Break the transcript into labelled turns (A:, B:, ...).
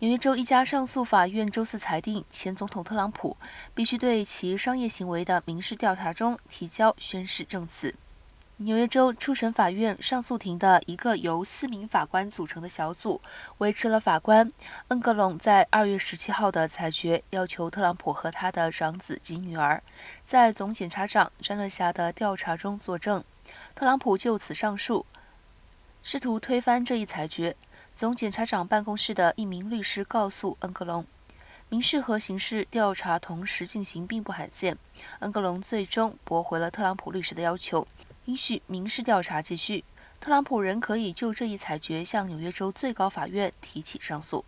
A: 纽约州一家上诉法院周四裁定，前总统特朗普必须对其商业行为的民事调查中提交宣誓证词。纽约州初审法院上诉庭的一个由四名法官组成的小组维持了法官恩格隆在二月十七号的裁决，要求特朗普和他的长子及女儿在总检察长詹勒霞的调查中作证。特朗普就此上诉，试图推翻这一裁决。总检察长办公室的一名律师告诉恩格隆，民事和刑事调查同时进行并不罕见。恩格隆最终驳回了特朗普律师的要求，允许民事调查继续。特朗普仍可以就这一裁决向纽约州最高法院提起上诉。